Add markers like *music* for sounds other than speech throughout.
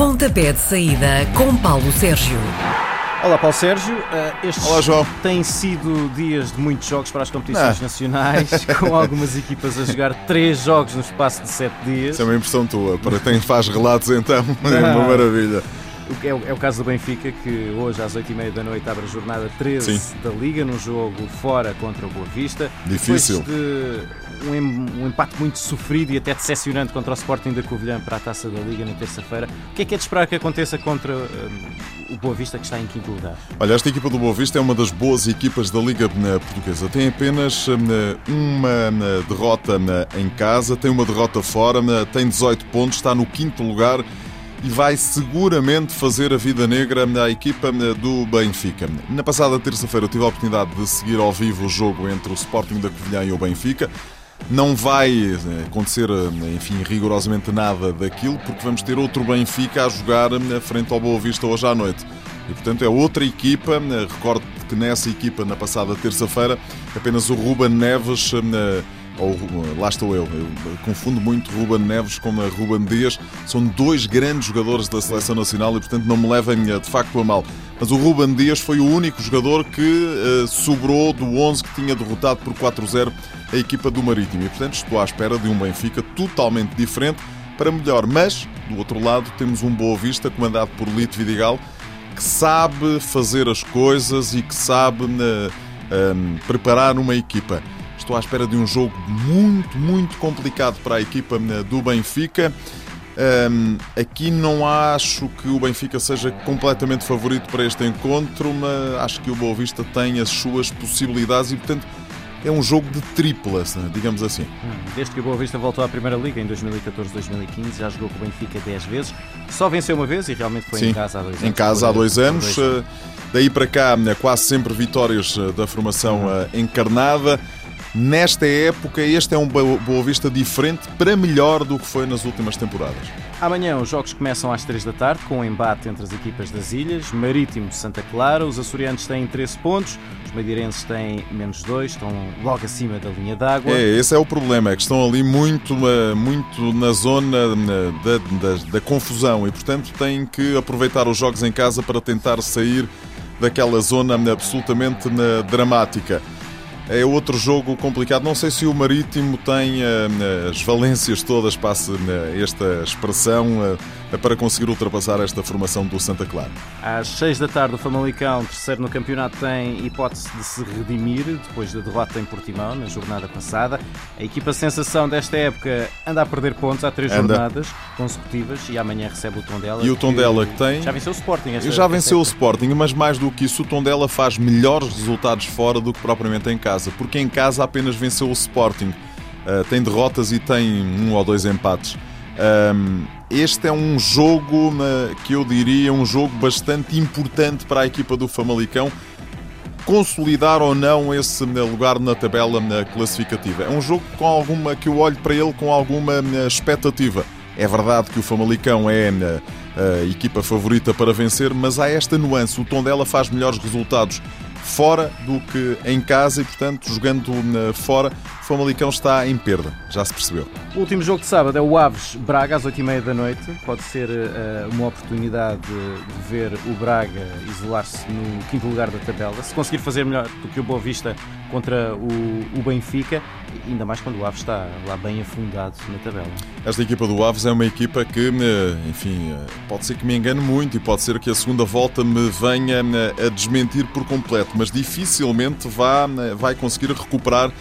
Pontapé de saída com Paulo Sérgio. Olá, Paulo Sérgio. Uh, estes Olá, João. têm sido dias de muitos jogos para as competições Não. nacionais, *laughs* com algumas equipas a jogar três jogos no espaço de sete dias. Isso é uma impressão tua. Para quem faz relatos, então, *laughs* é uma maravilha. É, o- é o caso do Benfica, que hoje às 8h30 da noite abre a jornada 13 Sim. da Liga, num jogo fora contra o Boa Vista. Difícil. Depois de um, um empate muito sofrido e até decepcionante contra o Sporting da Covilhã para a Taça da Liga na terça-feira. O que é que é de esperar que aconteça contra hum, o Boa Vista, que está em quinto lugar? Olha, esta equipa do Boa Vista é uma das boas equipas da Liga eh, Portuguesa. Tem apenas eh, uma eh, derrota em casa, tem uma derrota fora, tem 18 pontos, está no quinto lugar e vai seguramente fazer a vida negra à equipa eh, do Benfica. Na passada terça-feira eu tive a oportunidade de seguir ao vivo o jogo entre o Sporting da Covilhã e o Benfica. Não vai eh, acontecer, eh, enfim, rigorosamente nada daquilo, porque vamos ter outro Benfica a jogar frente ao Boa Vista hoje à noite. E, portanto, é outra equipa. Recordo que nessa equipa, na passada terça-feira, apenas o Ruben Neves, ou eh, lá estou eu, eu confundo muito Ruben Neves com a Ruben Dias, são dois grandes jogadores da seleção nacional e, portanto, não me levem eh, de facto a mal. Mas o Ruben Dias foi o único jogador que eh, sobrou do 11 que tinha derrotado por 4-0 a equipa do Marítimo. E, portanto, estou à espera de um Benfica totalmente diferente para melhor. Mas, do outro lado, temos um Boa Vista comandado por Lito Vidigal que sabe fazer as coisas e que sabe eh, ehm, preparar uma equipa. Estou à espera de um jogo muito, muito complicado para a equipa eh, do Benfica. Ehm, aqui não acho que o Benfica seja completamente favorito para este encontro, mas acho que o Boa Vista tem as suas possibilidades e, portanto, é um jogo de triplas, né, digamos assim. Hum, Desde que o Boa Vista voltou à Primeira Liga em 2014-2015, já jogou com o Benfica 10 vezes. Só venceu uma vez e realmente foi em Sim, casa há dois anos. Em casa há dois anos. eh, Daí para cá, eh, quase sempre vitórias eh, da formação eh, encarnada. Nesta época, este é um Boa Vista diferente para melhor do que foi nas últimas temporadas. Amanhã os jogos começam às 3 da tarde com um embate entre as equipas das ilhas, Marítimo Santa Clara. Os açorianos têm 13 pontos, os madeirenses têm menos 2, estão logo acima da linha d'água. É, esse é o problema, é que estão ali muito, eh, muito na zona da, da- da confusão e, portanto, têm que aproveitar os jogos em casa para tentar sair daquela zona absolutamente eh, dramática. É outro jogo complicado. Não sei se o Marítimo tem eh, as valências todas, passe eh, esta expressão, eh, para conseguir ultrapassar esta formação do Santa Clara. Às 6 da tarde, o Famalicão, terceiro no campeonato, tem hipótese de se redimir depois da derrota em Portimão na jornada passada. A equipa sensação desta época anda a perder pontos há três Anda. jornadas consecutivas e amanhã recebe o Tondela. E o Tondela que tem- Já venceu o Sporting. Esta, Já venceu o. Sporting, mas mais do que isso, o Tondela faz melhores resultados fora do que propriamente em casa, porque em casa apenas venceu o Sporting. Uh, tem derrotas e tem um ou dois empates. Um, este é um jogo que eu diria um jogo bastante importante para a equipa do Famalicão consolidar ou não esse uh, lugar na tabela uh, classificativa. É um jogo com alguma que eu olho para ele com alguma uh, expectativa. É verdade que o Famalicão é a equipa favorita para vencer, mas há esta nuance. O Tondela faz melhores resultados fora do que em casa e, portanto, jogando uh, fora, o Famalicão está em perda. Já se percebeu. O último jogo de sábado é o Aves Braga às 8h30 da noite. Pode ser eh, uma oportunidade de, ver o Braga isolar-se no quinto lugar da tabela. Se conseguir fazer melhor do que o Boa Vista contra o, o Benfica, ainda mais quando o Aves está lá bem afundado na tabela. Esta equipa do Aves é uma equipa que, eh, enfim, eh, pode ser que me engane muito e pode ser que a segunda volta me venha eh, a desmentir por completo, mas dificilmente vá, eh, vai conseguir recuperar.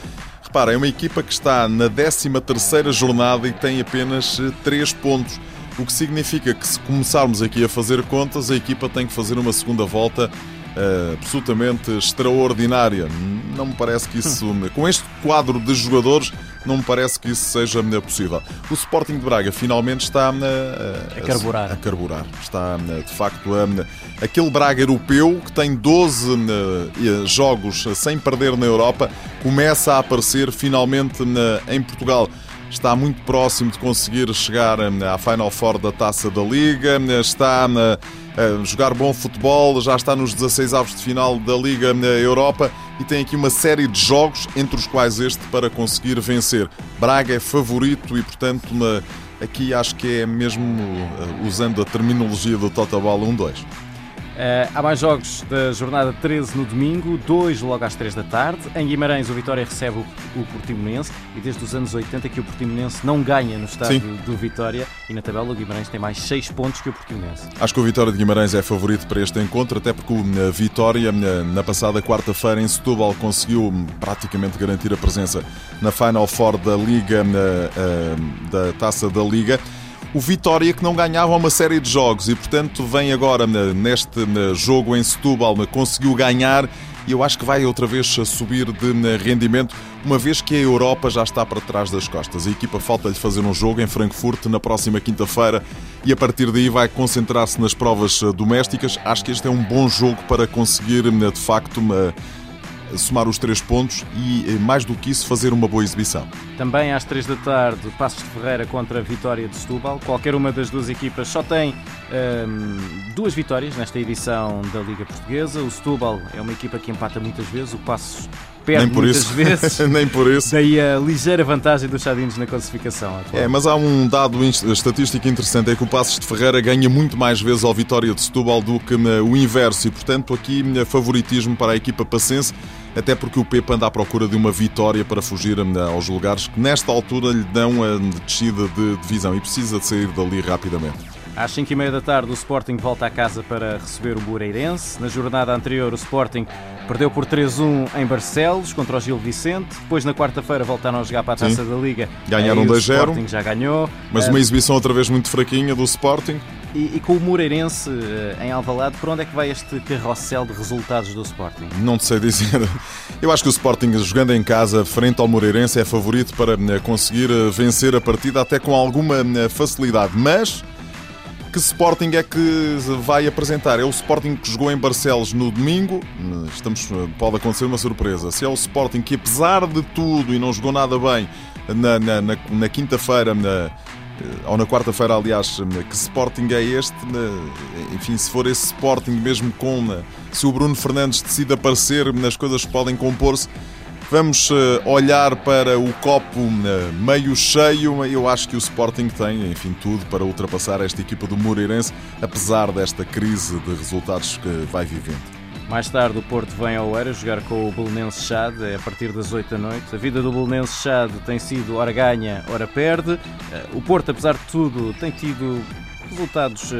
Repara, é uma equipa que está na 13ª jornada e tem apenas 3 pontos, o que significa que se começarmos aqui a fazer contas, a equipa tem que fazer uma segunda volta eh, absolutamente extraordinária. Não me parece que isso, *laughs* com este quadro de jogadores, não me parece que isso seja eh, possível. O Sporting de Braga finalmente está eh, A carburar. A carburar. Está, eh, de facto, eh, aquele Braga europeu que tem 12 eh, jogos sem perder na Europa, começa a aparecer finalmente eh, em Portugal está muito próximo de conseguir chegar eh, à Final Four da Taça da Liga, eh, está a jogar bom futebol, já está nos 16 avos de final da Liga na Europa e tem aqui uma série de jogos, entre os quais este, para conseguir vencer. Braga é favorito e, portanto, aqui acho que é mesmo usando a terminologia do Totoball 1-2. Uh, há mais jogos da jornada 13 no domingo, dois logo às 3 da tarde. Em Guimarães, o Vitória recebe o, o Portimonense e desde os anos 80 que o Portimonense não ganha no estádio Sim. do Vitória e na tabela o Guimarães tem mais 6 pontos que o Portimonense. Acho que o Vitória de Guimarães é favorito para este encontro, até porque o eh, Vitória, eh, na passada quarta-feira em Setúbal, conseguiu hum, praticamente garantir a presença na Final Four da Liga, da Taça da Liga o Vitória que não ganhava uma série de jogos e, portanto, vem agora neste jogo em Setúbal, conseguiu ganhar e eu acho que vai outra vez subir de rendimento, uma vez que a Europa já está para trás das costas. A equipa falta-lhe fazer um jogo em Frankfurt na próxima quinta-feira e a partir daí vai concentrar-se nas provas domésticas. Acho que este é um bom jogo para conseguir, de facto, uma somar os três pontos e, eh, mais do que isso, fazer uma boa exibição. Também às três da tarde, Passos de Ferreira contra a Vitória de Setúbal. Qualquer uma das duas equipas só tem um, duas vitórias nesta edição da Liga Portuguesa. O Setúbal é uma equipa que empata muitas vezes, o Passos perde Nem por muitas isso. vezes. *laughs* Nem por isso. Daí a ligeira vantagem dos Chadinos na classificação. Atual. É, mas há um dado estatístico interessante: é que o Passos de Ferreira ganha muito mais vezes ao Vitória de Setúbal do que eh, o inverso, e portanto aqui eh, favoritismo para a equipa passense até porque o Pepe anda à procura de uma vitória para fugir eh, aos lugares que nesta altura lhe dão a descida de divisão e precisa de sair dali rapidamente. Às 5h30 da tarde, o Sporting volta a casa para receber o Moreirense. Na jornada anterior, o Sporting perdeu por 3-1 em Barcelos contra o Gil Vicente. Depois, na quarta-feira, voltaram a jogar para a taça Sim. da Liga. Ganharam 2-0. O Sporting já ganhou. Mas uma exibição outra vez muito fraquinha do Sporting. E, e, com o Moreirense eh, em Alvalade, por onde é que vai este carrossel de resultados do Sporting? Não te sei dizer. Eu acho que o Sporting, jogando em casa, frente ao Moreirense, é favorito para eh, conseguir eh, vencer a partida até com alguma facilidade. Mas que Sporting é que vai apresentar? É o Sporting que jogou em Barcelos no domingo. Estamos, pode acontecer uma surpresa. Se é o Sporting que, apesar de tudo, e não jogou nada bem na, na, na, na quinta-feira, ou na quarta-feira, aliás, que Sporting é este? Enfim, se for esse Sporting mesmo com. Se o Bruno Fernandes decide aparecer, as coisas podem compor-se. Vamos eh, olhar para o copo eh, meio cheio. Eu acho que o Sporting tem, enfim, tudo para ultrapassar esta equipa do Moreirense, apesar desta crise de resultados que vai vivendo. Mais tarde o Porto vem ao Eira jogar com o Belenense Chade é a partir das 8 da noite. A vida do Belenense Chade tem sido ora ganha, ora perde. Eh, o Porto, apesar de tudo, tem tido resultados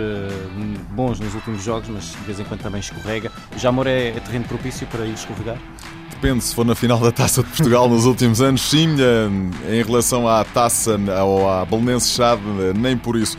bons nos últimos jogos, mas de vez em quando também escorrega. Jamor é, é terreno propício para ir escorregar? Depende, se for na final da Taça de Portugal nos últimos anos, sim. Eh, em relação à Taça ou à Belenense Chade, nem por isso.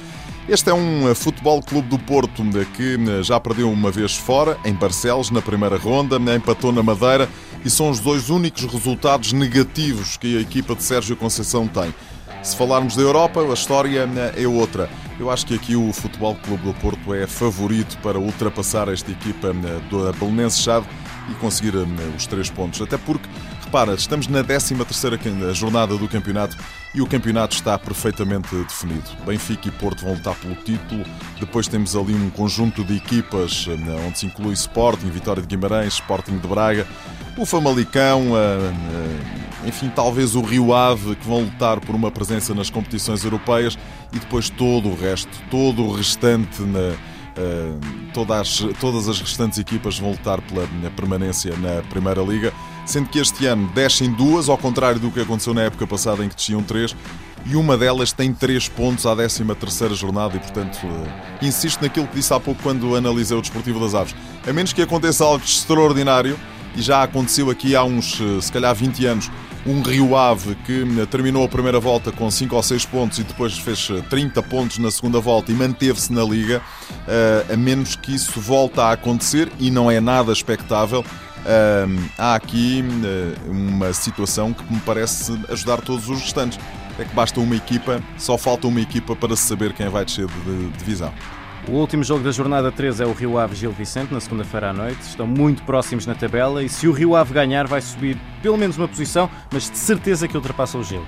Este é um eh, Futebol Clube do Porto eh, que eh, já perdeu uma vez fora, em Barcelos, na primeira ronda, empatou na Madeira e são os dois únicos resultados negativos que a equipa de Sérgio Conceição tem. Se falarmos da Europa, a história é outra. Eu acho que aqui o Futebol Clube do Porto é favorito para ultrapassar esta equipa do Belenense Chade e conseguir os três pontos. Até porque Repara, estamos na 13 jornada do campeonato e o campeonato está perfeitamente definido. Benfica e Porto vão lutar pelo título. Depois temos ali um conjunto de equipas eh, onde se inclui Sporting, Vitória de Guimarães, Sporting de Braga, o Famalicão, eh, eh, enfim, talvez o Rio Ave, que vão lutar por uma presença nas competições europeias e depois todo o resto, todo o restante na todas, todas as restantes equipas vão lutar pela permanência na Primeira Liga, sendo que este ano descem duas, ao contrário do que aconteceu na época passada em que desciam três, e uma delas tem três pontos à 13 terceira jornada e, portanto, uh, insisto naquilo que disse há pouco quando analisei o Desportivo das Aves. A menos que aconteça algo extraordinário, e já aconteceu aqui há uns, se calhar, 20 anos, um Rio Ave que terminou a primeira volta com 5 ou 6 pontos e depois fez 30 eh, pontos na segunda volta e manteve-se na Liga, eh, a menos que isso volte a acontecer e não é nada expectável. Hum, há aqui eh, uma situação que me parece ajudar todos os restantes. É que basta uma equipa, só falta uma equipa para saber quem vai descer de divisão. O último jogo da jornada 3 é o Rio Ave Gil Vicente, na segunda-feira à noite. Estão muito próximos na tabela e se o Rio Ave ganhar, vai subir pelo menos uma posição, mas de certeza que ultrapassa o Gil.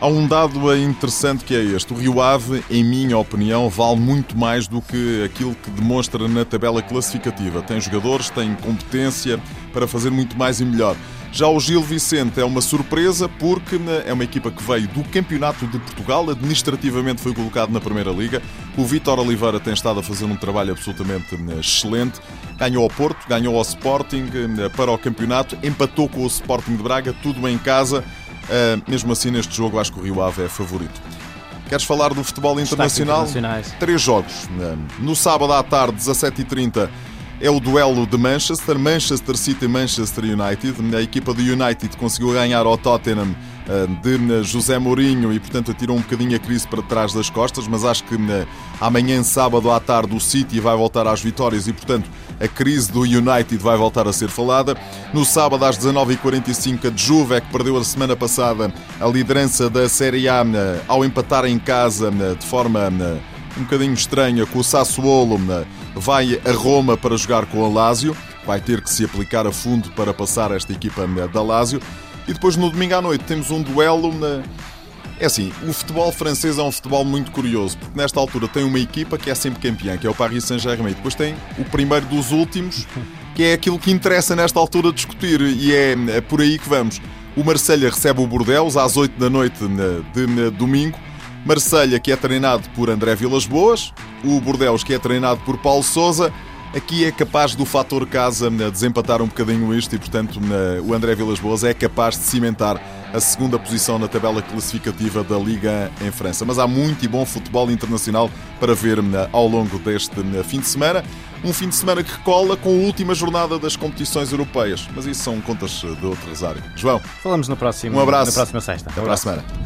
Há um dado interessante que é este. O Rio Ave, em minha opinião, vale muito mais do que aquilo que demonstra na tabela classificativa. Tem jogadores, tem competência para fazer muito mais e melhor. Já o Gil Vicente é uma surpresa porque é uma equipa que veio do Campeonato de Portugal, administrativamente foi colocado na Primeira Liga. O Vítor Oliveira tem estado a fazer um trabalho absolutamente excelente. Ganhou ao Porto, ganhou ao Sporting para o campeonato, empatou com o Sporting de Braga, tudo em casa. Mesmo assim, neste jogo, acho que o Rio Ave é favorito. Queres falar do futebol internacional? Três jogos. No sábado à tarde, 17h30, é o duelo de Manchester, Manchester City Manchester United. A equipa do United conseguiu ganhar ao Tottenham eh, de José Mourinho e, portanto, atirou um bocadinho a crise para trás das costas, mas acho que eh, amanhã, sábado à tarde, o City vai voltar às vitórias e, portanto, a crise do United vai voltar a ser falada. No sábado, às 19h45, a Juve, é que perdeu a semana passada a liderança da Série A eh, ao empatar em casa de forma um bocadinho estranha com o Sassuolo vai a Roma para jogar com a Lazio. Vai ter que se aplicar a fundo para passar esta equipa da Lazio. E depois no domingo à noite temos um duelo na. É assim, o futebol francês é um futebol muito curioso, porque nesta altura tem uma equipa que é sempre campeã, que é o Paris Saint-Germain. Depois tem o primeiro dos últimos, que é aquilo que interessa nesta altura discutir, e é, é por aí que vamos. O Marselha recebe o Bordeaux às 8 da noite de domingo. Marselha, que é treinado por André Vilas Boas, o Bordeaux, que é treinado por Paulo Souza. Aqui é capaz do fator casa desempatar um bocadinho isto e, portanto, o André Vilas Boas é capaz de cimentar a segunda posição na tabela classificativa da Liga em França. Mas há muito e bom futebol internacional para ver ao longo deste fim de semana. Um fim de semana que cola com a última jornada das competições europeias. Mas isso são contas de outras áreas. João. Falamos no próximo, um abraço. na próxima sexta. Até para a semana.